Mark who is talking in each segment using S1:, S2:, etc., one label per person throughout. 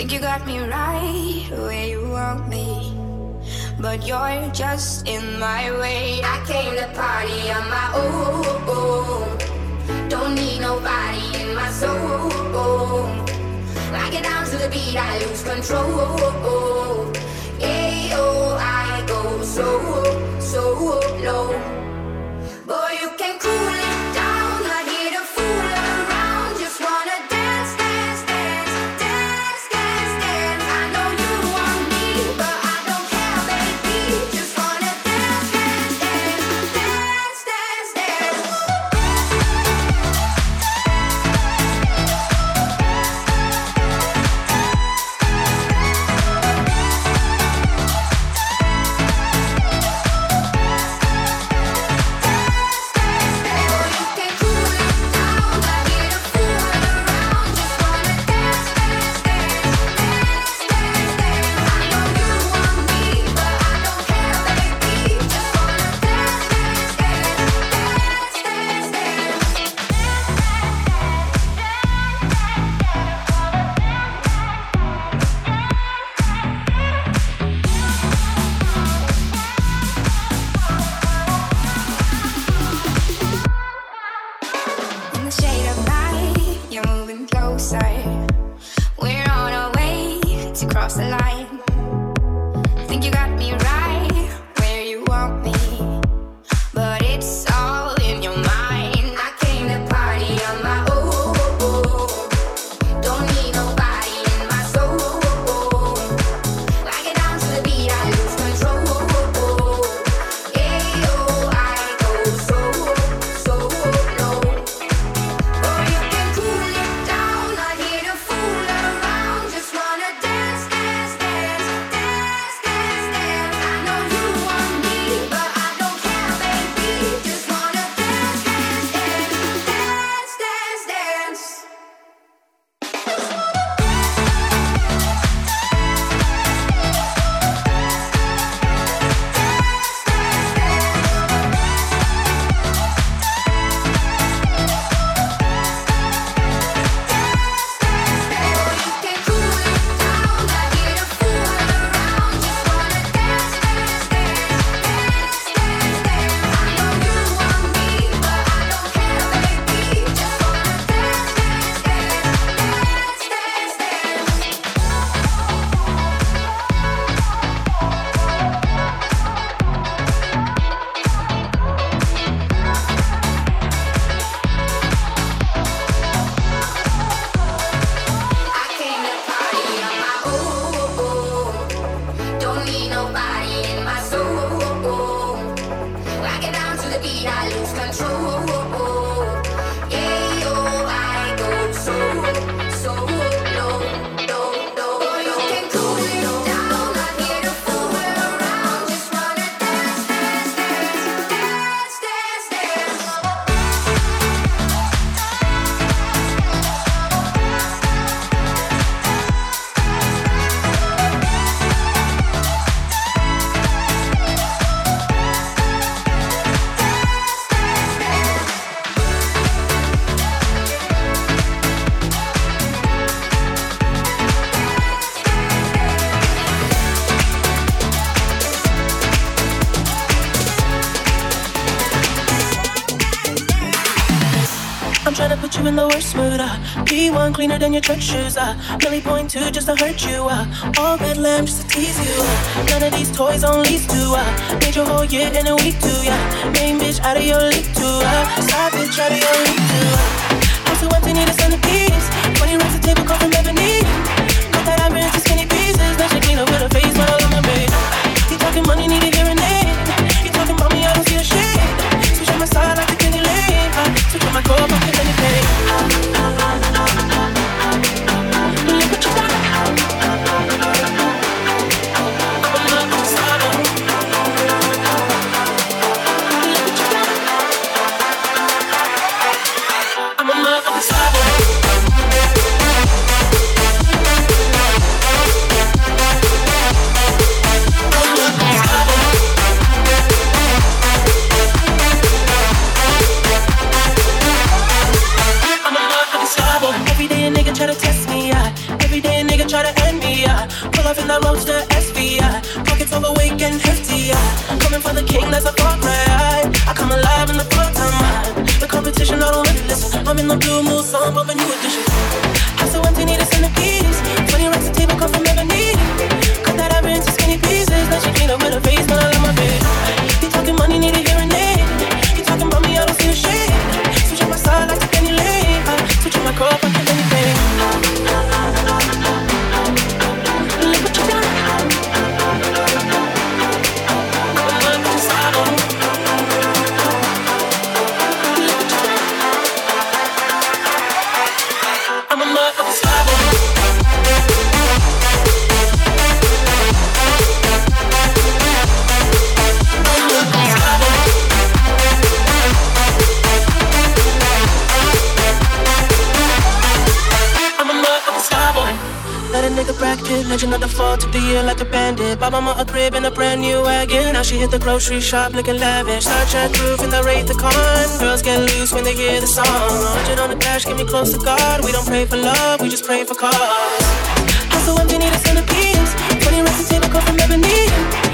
S1: Think you got me right where you want me. But you're just in my way. I came to party on my own. Don't need nobody in my soul. I get down to the beat, I lose control. Oh, I go so, so low.
S2: Cleaner than your church shoes. Uh. Millie point two just to hurt you. Uh. All red lamb just to tease you. Uh. None of these toys on lease to. Uh. Made your whole year in a week too. Yeah. Main bitch out of your league too. Uh. Side bitch out of your league too. House too empty, need a centerpiece. 20 racks a table come the grocery shop looking lavish. Snapchat proof in the rate the con. Girls get loose when they hear the song. 100 on the dash, get me close to God. We don't pray for love, we just pray for cause. So empty, need a centerpiece. 20 racks table come from ebony.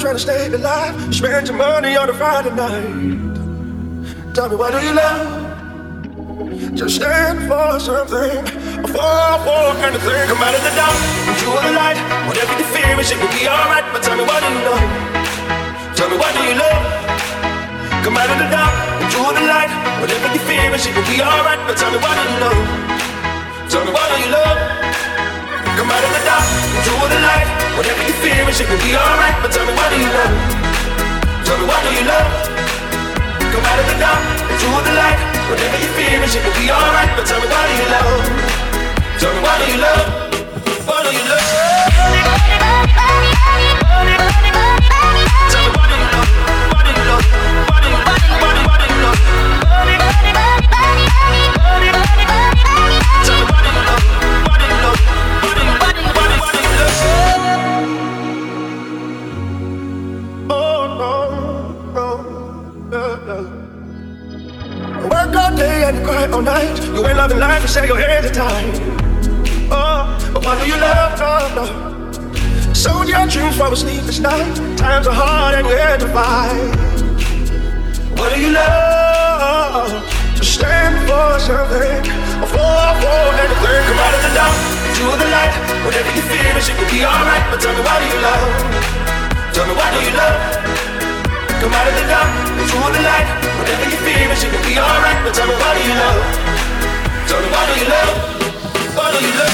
S3: Trying to stay alive. Spend your money on a Friday night. Tell me, what do you love? Just stand for something, fall for anything. Come out of the dark, into the light. Whatever you fear, is, it will be alright. But tell me, what do you know? Tell me, what do you love? Come out of the dark, into the light. Whatever you fear, is, it will be alright. But tell me, what do you know? Tell me what do you love? Out of the dark, into the light. Whatever you fear, it will be alright. But tell me what do you love? Tell me what do you love? Come out of the dark, into the light. Whatever you fear, it will be alright. But tell me what do you love? Tell me what do you love? What do you love? Be alright. But tell me, what do you love? Tell me, what do you love? Come out of the dark, into the light. Whatever you feel, it will be alright. But tell me, what do you love? Tell me, what do you love? What do you love?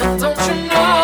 S4: And
S5: don't you
S6: know?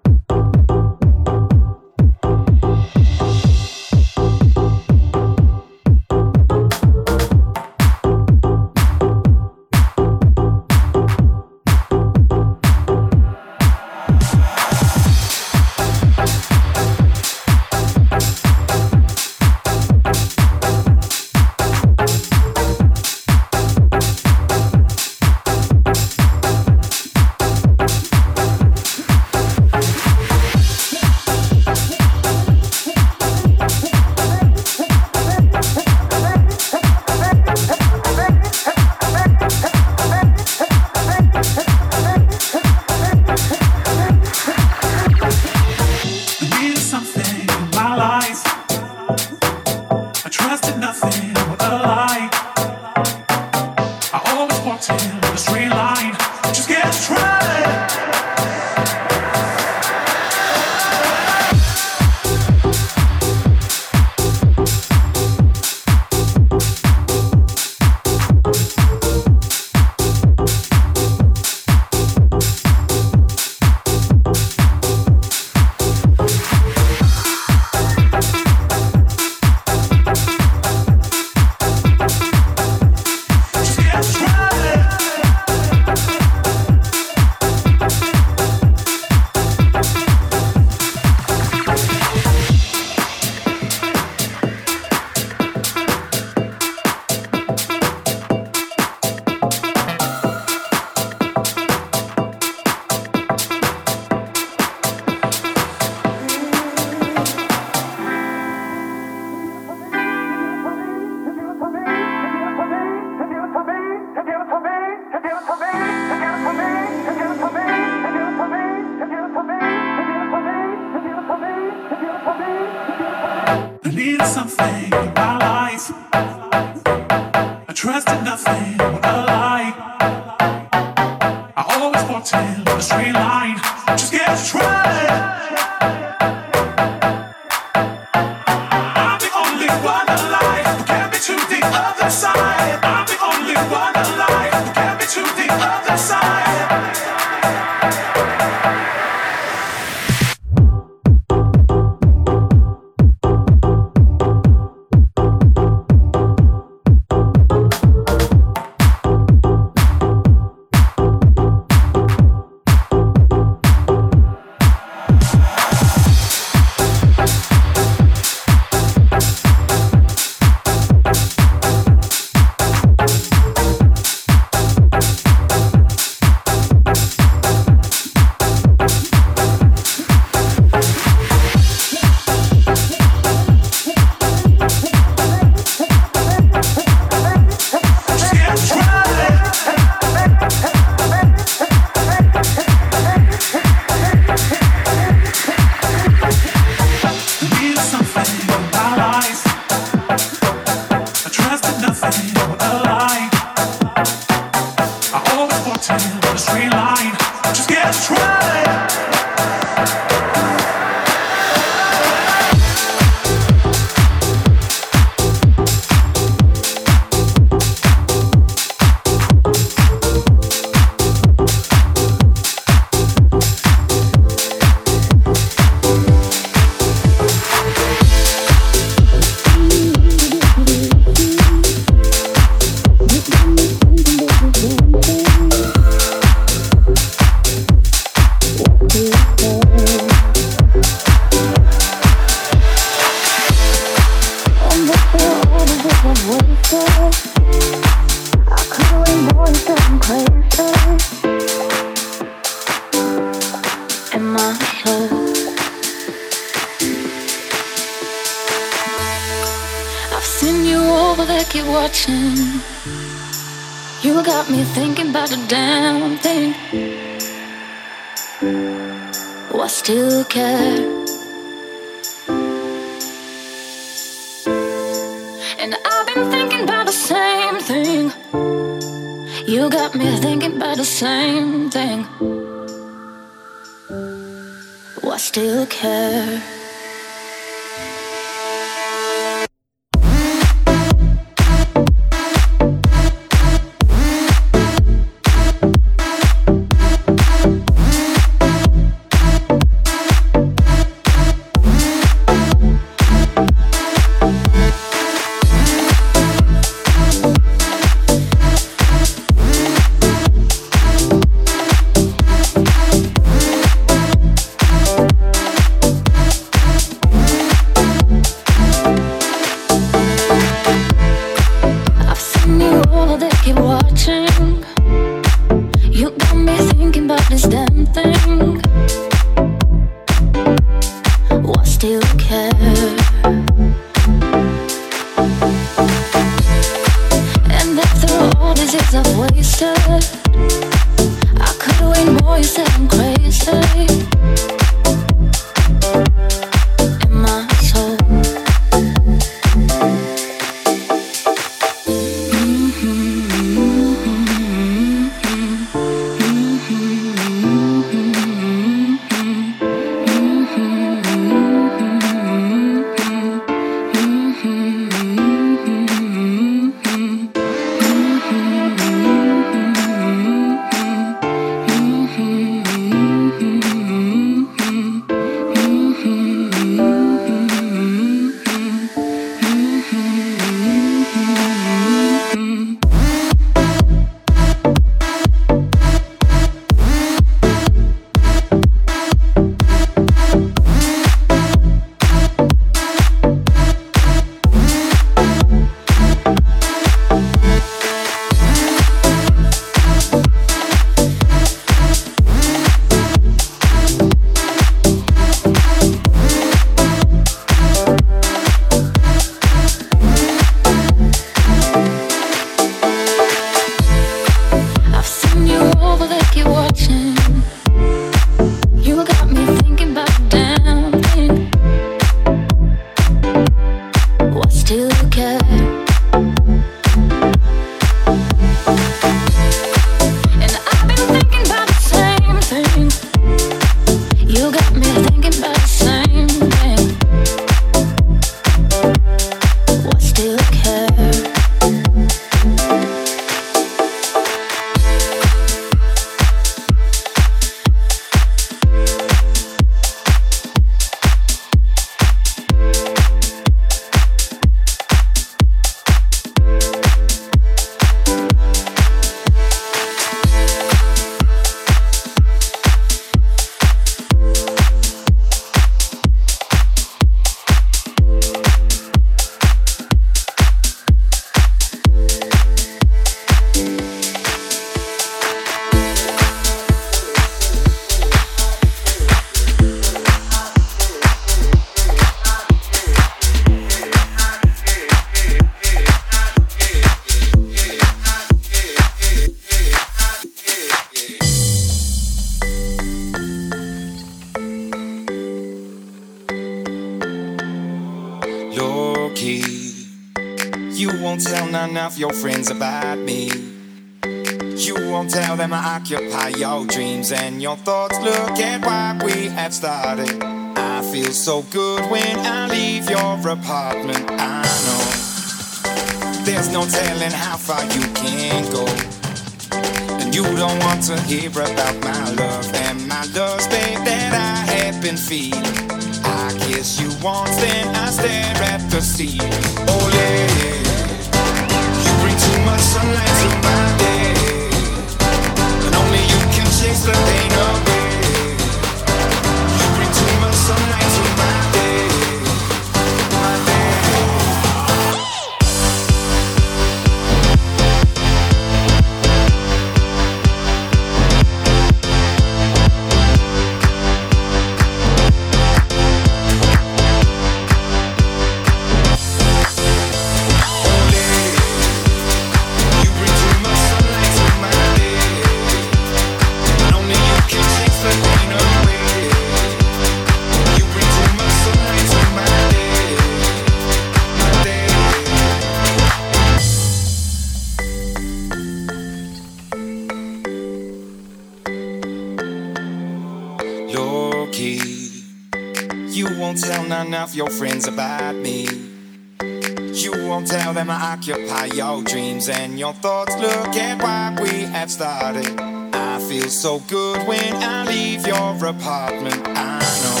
S7: Your thoughts. Look at what we have started. I feel so good when I leave your apartment. I know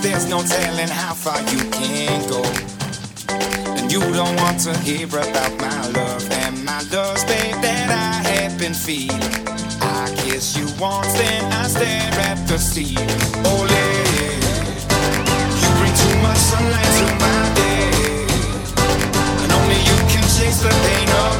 S7: there's no telling how far you can go. And you don't want to hear about my love and my love's babe that I have been feeling. I kiss you once, then I stare at the ceiling. Oh, yeah. You bring too much sunlight to my day, chase the pain away.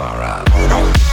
S2: far
S8: out.